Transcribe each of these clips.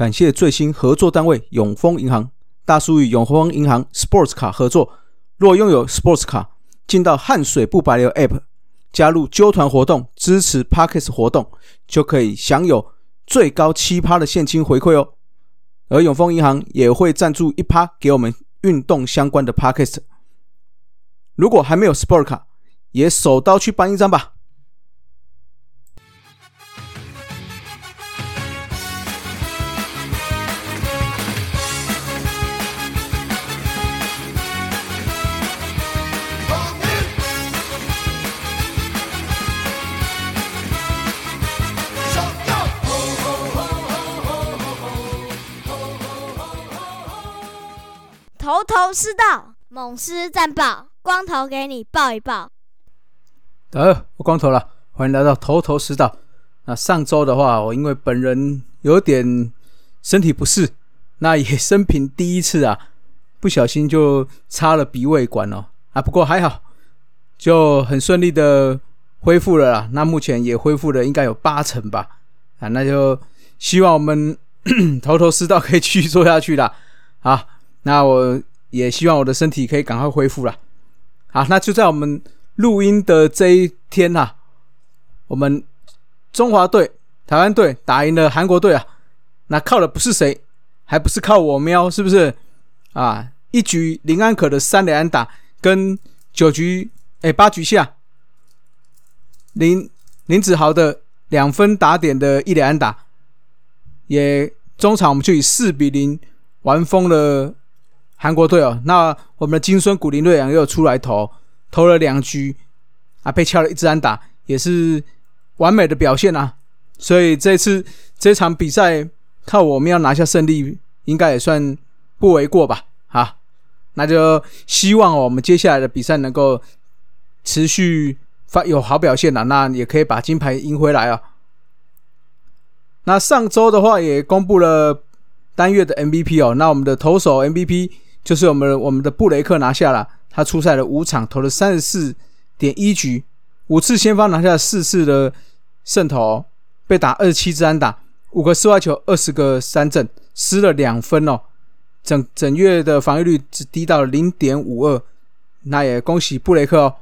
感谢最新合作单位永丰银行，大叔与永丰银行 Sports 卡合作。若拥有 Sports 卡，进到汗水不白流 App，加入揪团活动，支持 Parkes 活动，就可以享有最高七趴的现金回馈哦。而永丰银行也会赞助一趴给我们运动相关的 Parkes。如果还没有 Sports 卡，也手刀去办一张吧。头头是道，猛狮战报，光头给你报一报。呃，我光头了，欢迎来到头头是道。那上周的话，我因为本人有点身体不适，那也生平第一次啊，不小心就插了鼻胃管哦。啊，不过还好，就很顺利的恢复了啦。那目前也恢复了，应该有八成吧。啊，那就希望我们头头是道可以继续做下去啦。好。那我也希望我的身体可以赶快恢复了。好，那就在我们录音的这一天呐，我们中华队、台湾队打赢了韩国队啊。那靠的不是谁，还不是靠我喵，是不是？啊，一局林安可的三连安打，跟九局哎八局下林林子豪的两分打点的一连安打，也中场我们就以四比零完封了。韩国队哦，那我们的金孙古林瑞阳又出来投，投了两局啊，被敲了一支安打，也是完美的表现啊。所以这次这场比赛靠我们要拿下胜利，应该也算不为过吧？好，那就希望我们接下来的比赛能够持续发有好表现啊，那也可以把金牌赢回来啊。那上周的话也公布了单月的 MVP 哦，那我们的投手 MVP。就是我们我们的布雷克拿下了，他出赛了五场，投了三十四点一局，五次先发拿下四次的胜投，被打二十七支安打，五个室外球，二十个三振，失了两分哦，整整月的防御率只低到了零点五二，那也恭喜布雷克哦。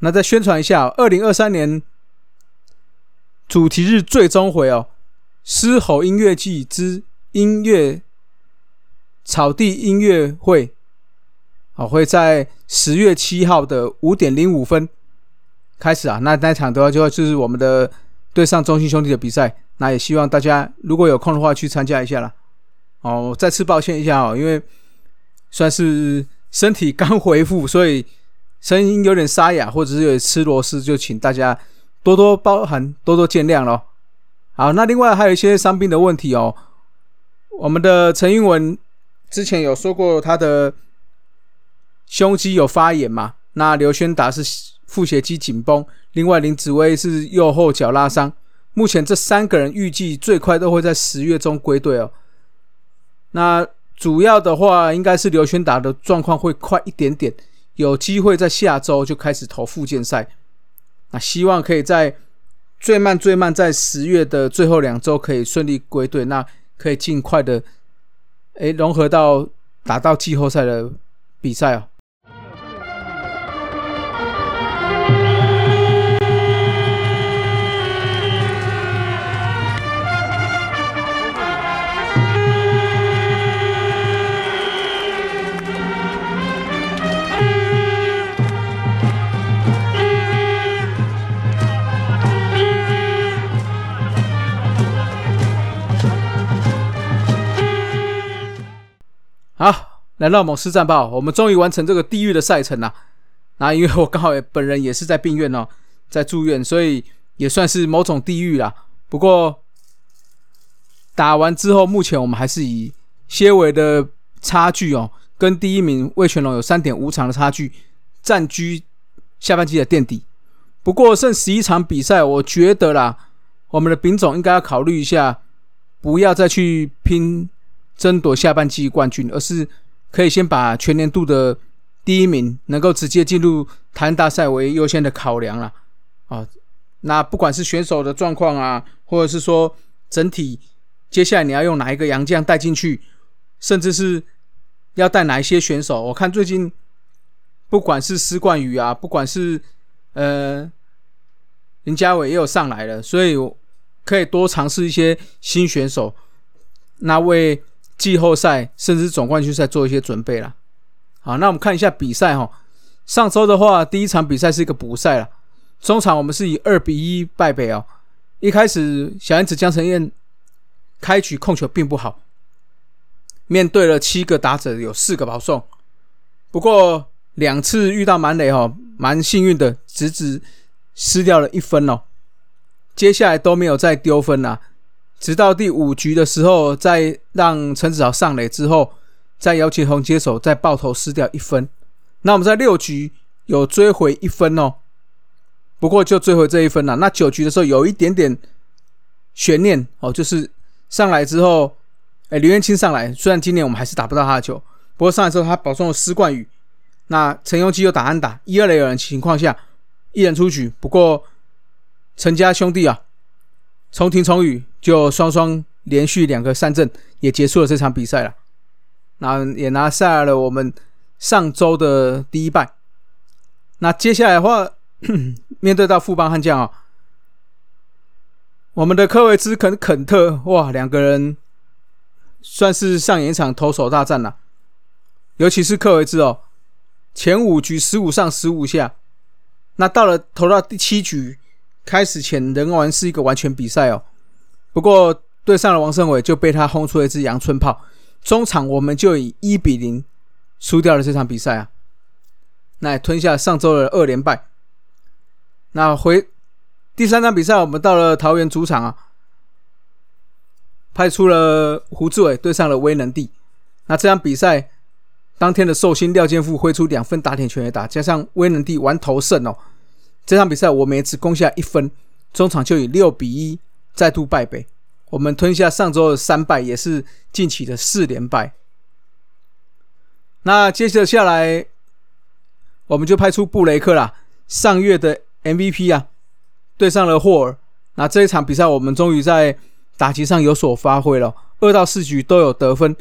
那再宣传一下，二零二三年主题日最终回哦，狮吼音乐季之音乐。草地音乐会，好，会在十月七号的五点零五分开始啊。那那场的话，就就是我们的对上中心兄弟的比赛。那也希望大家如果有空的话去参加一下啦。哦，再次抱歉一下哦，因为算是身体刚恢复，所以声音有点沙哑，或者是有点吃螺丝，就请大家多多包涵，多多见谅咯。好，那另外还有一些伤病的问题哦，我们的陈英文。之前有说过他的胸肌有发炎嘛？那刘轩达是腹斜肌紧绷，另外林子威是右后脚拉伤。目前这三个人预计最快都会在十月中归队哦。那主要的话应该是刘轩达的状况会快一点点，有机会在下周就开始投复健赛。那希望可以在最慢最慢在十月的最后两周可以顺利归队，那可以尽快的。哎，融合到打到季后赛的比赛哦。好，来到某市战报，我们终于完成这个地狱的赛程了。那因为我刚好也本人也是在病院哦，在住院，所以也算是某种地狱啦。不过打完之后，目前我们还是以些微的差距哦，跟第一名魏全龙有三点五场的差距，占据下半季的垫底。不过剩十一场比赛，我觉得啦，我们的丙总应该要考虑一下，不要再去拼。争夺下半季冠军，而是可以先把全年度的第一名能够直接进入台湾大赛为优先的考量了啊。那不管是选手的状况啊，或者是说整体接下来你要用哪一个洋将带进去，甚至是要带哪一些选手？我看最近不管是施冠宇啊，不管是呃林家伟也有上来了，所以可以多尝试一些新选手，那为季后赛甚至总冠军赛做一些准备了。好，那我们看一下比赛哈。上周的话，第一场比赛是一个补赛了，中场我们是以二比一败北哦。一开始小燕子江晨燕开局控球并不好，面对了七个打者，有四个保送，不过两次遇到满垒哈，蛮幸运的，直直失掉了一分哦。接下来都没有再丢分了，直到第五局的时候，再让陈子豪上垒之后，再姚启宏接手，再爆头失掉一分。那我们在六局有追回一分哦，不过就追回这一分了。那九局的时候有一点点悬念哦，就是上来之后，哎，刘元清上来，虽然今年我们还是打不到他的球，不过上来之后他保送了施冠宇，那陈永基又打安打，一二垒有人情况下，一人出局。不过陈家兄弟啊，重庭重宇就双双连续两个三振，也结束了这场比赛了。那也拿下了我们。上周的第一败，那接下来的话，面对到富邦悍将啊，我们的科维兹肯肯特哇，两个人算是上演一场投手大战了。尤其是科维兹哦，前五局十五上十五下，那到了投到第七局开始前，仍然是一个完全比赛哦。不过对上了王胜伟，就被他轰出了一支阳春炮。中场我们就以一比零。输掉了这场比赛啊，那吞下上周的二连败。那回第三场比赛，我们到了桃园主场啊，派出了胡志伟对上了威能帝。那这场比赛当天的寿星廖健富挥出两分打点全垒打，加上威能帝完投胜哦。这场比赛我们也只攻下一分，中场就以六比一再度败北。我们吞下上周的三败，也是近期的四连败。那接着下来，我们就派出布雷克啦，上月的 MVP 啊，对上了霍尔。那这一场比赛，我们终于在打击上有所发挥了，二到四局都有得分。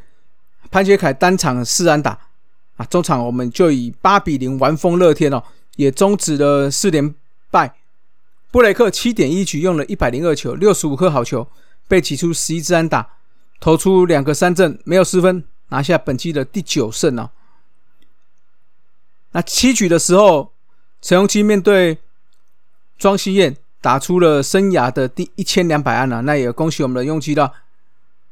潘杰凯单场四安打啊，中场我们就以八比零完封乐天哦，也终止了四连败。布雷克七点一局用了一百零二球，六十五颗好球，被挤出十一支安打，投出两个三振，没有失分。拿下本季的第九胜哦。那七局的时候，陈荣基面对庄希燕打出了生涯的第一千两百安了，那也恭喜我们的用基了。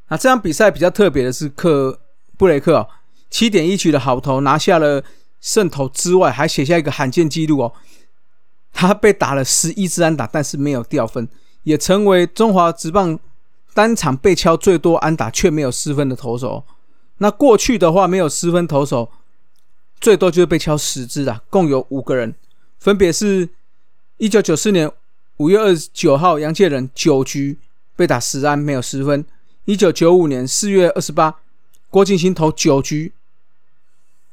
那这场比赛比较特别的是，克布雷克哦，七点一局的好投拿下了胜投之外，还写下一个罕见纪录哦。他被打了十一支安打，但是没有掉分，也成为中华职棒单场被敲最多安打却没有失分的投手。那过去的话，没有失分投手，最多就是被敲十支啊，共有五个人，分别是一九九四年五月二十九号杨介仁九局被打十安没有失分；一九九五年四月二十八郭敬兴投九局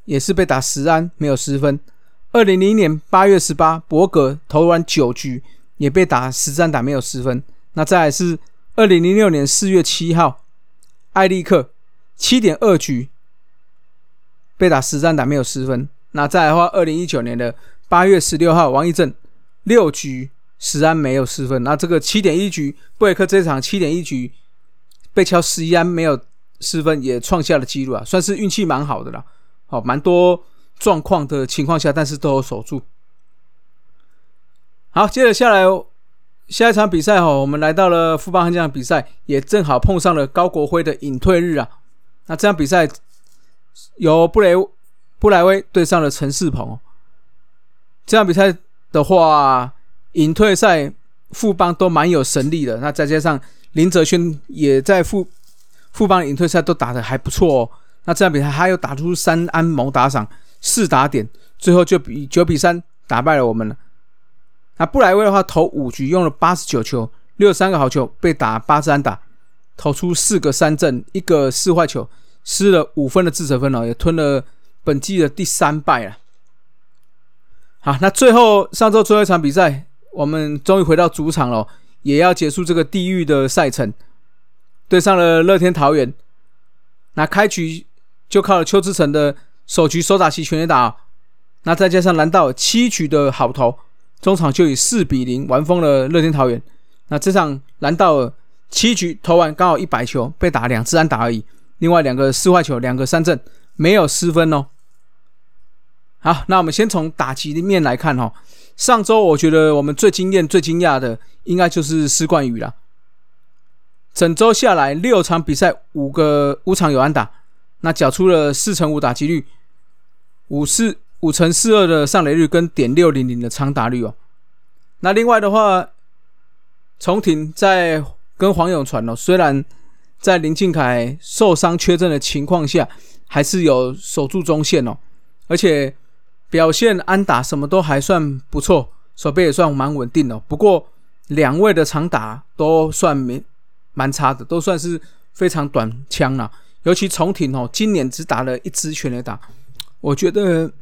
也是被打十安没有失分；二零零一年八月十八伯格投完九局也被打十三打没有失分。那再来是二零零六年四月七号艾利克。七点二局被打十三打没有失分。那再来的话，二零一九年的八月十六号，王义正六局十安没有失分。那这个七点一局布雷克这场七点一局被敲十一安没有失分，也创下了纪录啊，算是运气蛮好的啦。好，蛮多状况的情况下，但是都有守住。好，接着下来下一场比赛哈，我们来到了富邦悍将比赛，也正好碰上了高国辉的隐退日啊。那这场比赛由布雷布莱威对上了陈世鹏。这场比赛的话，隐退赛富邦都蛮有神力的。那再加上林哲轩也在富富邦隐退赛都打得还不错哦。那这场比赛他又打出三安谋打赏四打点，最后就比九比三打败了我们了。那布莱威的话，投五局用了八十九球，六三个好球，被打八支安打。投出四个三振，一个四坏球，失了五分的自责分哦，也吞了本季的第三败了。好，那最后上周最后一场比赛，我们终于回到主场了，也要结束这个地狱的赛程。对上了乐天桃园。那开局就靠了邱志成的首局手打席全垒打，那再加上蓝道七局的好投，中场就以四比零完封了乐天桃园。那这场蓝道尔七局投完刚好一百球，被打两次安打而已，另外两个四坏球，两个三振，没有失分哦。好，那我们先从打击面来看哈。上周我觉得我们最惊艳、最惊讶的，应该就是施冠宇了。整周下来六场比赛，五个五场有安打，那缴出了四乘五打击率，五四五乘四二的上垒率跟点六零零的长打率哦。那另外的话，重庭在跟黄永传哦，虽然在林敬凯受伤缺阵的情况下，还是有守住中线哦，而且。表现安打什么都还算不错，手背也算蛮稳定的。不过两位的长打都算没蛮差的，都算是非常短枪了。尤其重挺哦，今年只打了一支全垒打，我觉得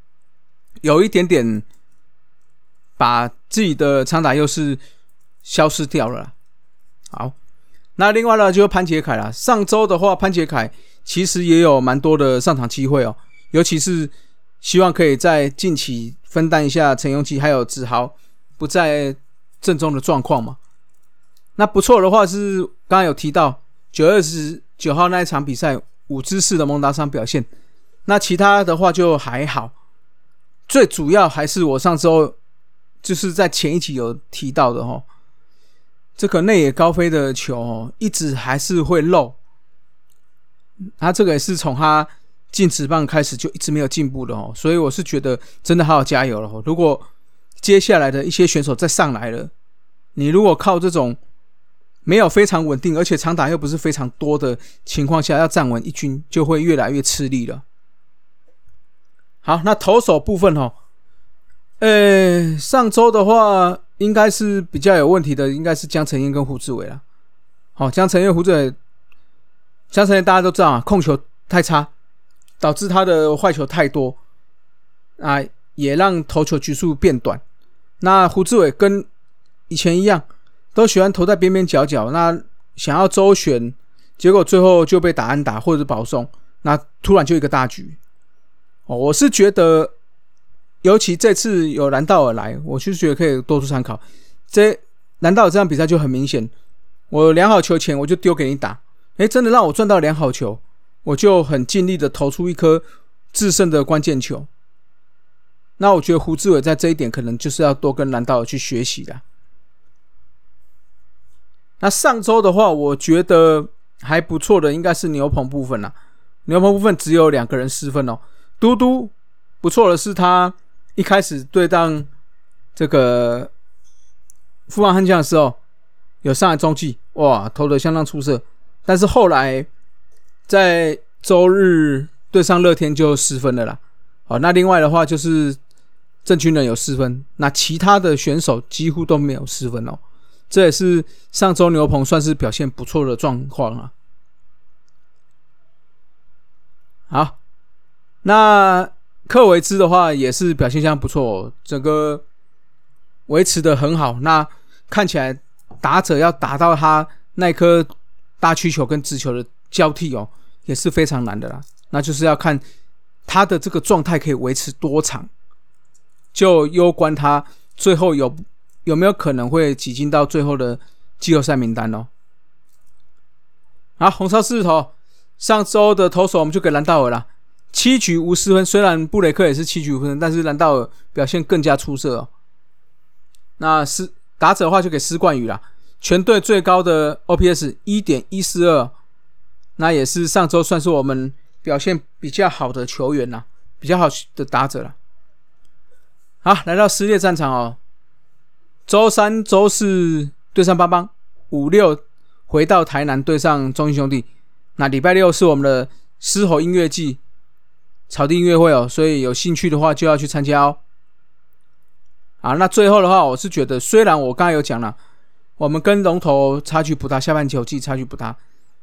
有一点点把自己的长打优势消失掉了。好，那另外呢，就是潘杰凯了。上周的话，潘杰凯其实也有蛮多的上场机会哦，尤其是。希望可以在近期分担一下陈永基还有子豪不在正中的状况嘛？那不错的话是刚刚有提到九二十九号那一场比赛五支四的蒙达桑表现，那其他的话就还好。最主要还是我上周就是在前一集有提到的哈，这个内野高飞的球哦，一直还是会漏。他这个也是从他。进职棒开始就一直没有进步的哦，所以我是觉得真的好好加油了。如果接下来的一些选手再上来了，你如果靠这种没有非常稳定，而且长打又不是非常多的情况下，要站稳一军就会越来越吃力了。好，那投手部分哦，呃，上周的话应该是比较有问题的，应该是江承彦跟胡志伟了。好，江承彦、胡志伟，江承彦大家都知道啊，控球太差。导致他的坏球太多，啊，也让投球局数变短。那胡志伟跟以前一样，都喜欢投在边边角角。那想要周旋，结果最后就被打安打或者是保送。那突然就一个大局。哦，我是觉得，尤其这次有蓝道尔来，我就觉得可以多做参考。这蓝道尔这场比赛就很明显，我量好球前我就丢给你打，哎，真的让我赚到量好球。我就很尽力的投出一颗制胜的关键球。那我觉得胡志伟在这一点可能就是要多跟蓝道尔去学习的。那上周的话，我觉得还不错的应该是牛棚部分啦。牛棚部分只有两个人失分哦。嘟嘟不错的是他一开始对当这个富邦悍将的时候有上来中继，哇，投的相当出色。但是后来。在周日对上乐天就失分了啦。好，那另外的话就是郑军人有失分，那其他的选手几乎都没有失分哦。这也是上周牛棚算是表现不错的状况啊。好，那克维兹的话也是表现相当不错，整个维持的很好。那看起来打者要打到他那颗大曲球跟直球的交替哦。也是非常难的啦，那就是要看他的这个状态可以维持多长，就攸关他最后有有没有可能会挤进到最后的季后赛名单哦。好，红烧狮子头，上周的投手我们就给兰道尔了，七局无失分。虽然布雷克也是七局无分，但是兰道尔表现更加出色哦。那是打者的话就给施冠宇了，全队最高的 OPS 一点一四二。那也是上周算是我们表现比较好的球员呐，比较好的打者了。好，来到撕裂战场哦。周三、周四对上邦邦，五六回到台南对上中英兄弟。那礼拜六是我们的狮吼音乐季草地音乐会哦，所以有兴趣的话就要去参加哦。啊，那最后的话，我是觉得虽然我刚才有讲了，我们跟龙头差距不大，下半球季差距不大。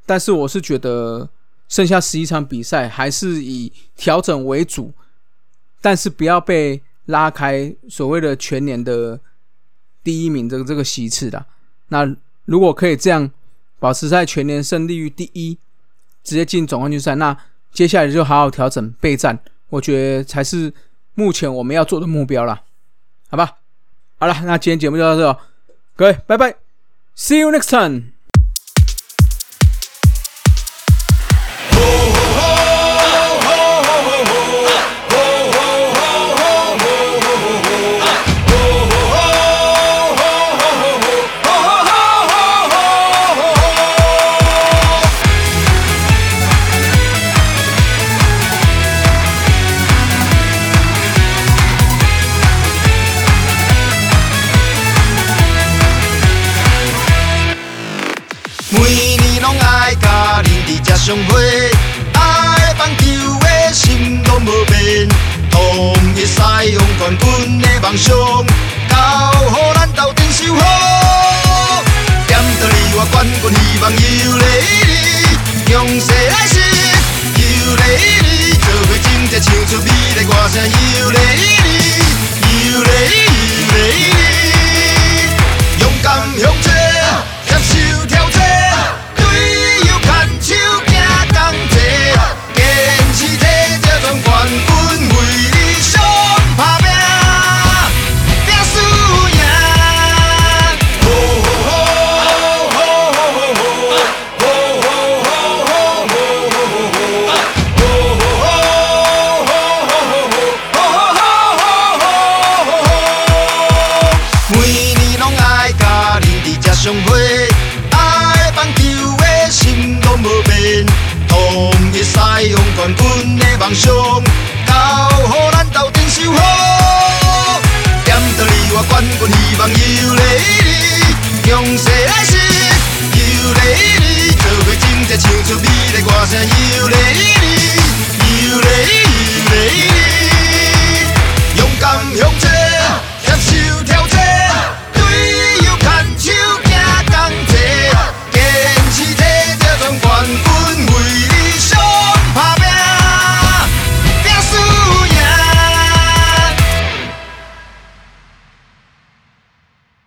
但是我是觉得剩下十一场比赛还是以调整为主，但是不要被拉开所谓的全年的第一名这个这个席次的。那如果可以这样保持在全年胜利率第一，直接进总冠军赛。那接下来就好好调整备战，我觉得才是目前我们要做的目标了，好吧？好了，那今天节目就到这，各位拜拜，See you next time。军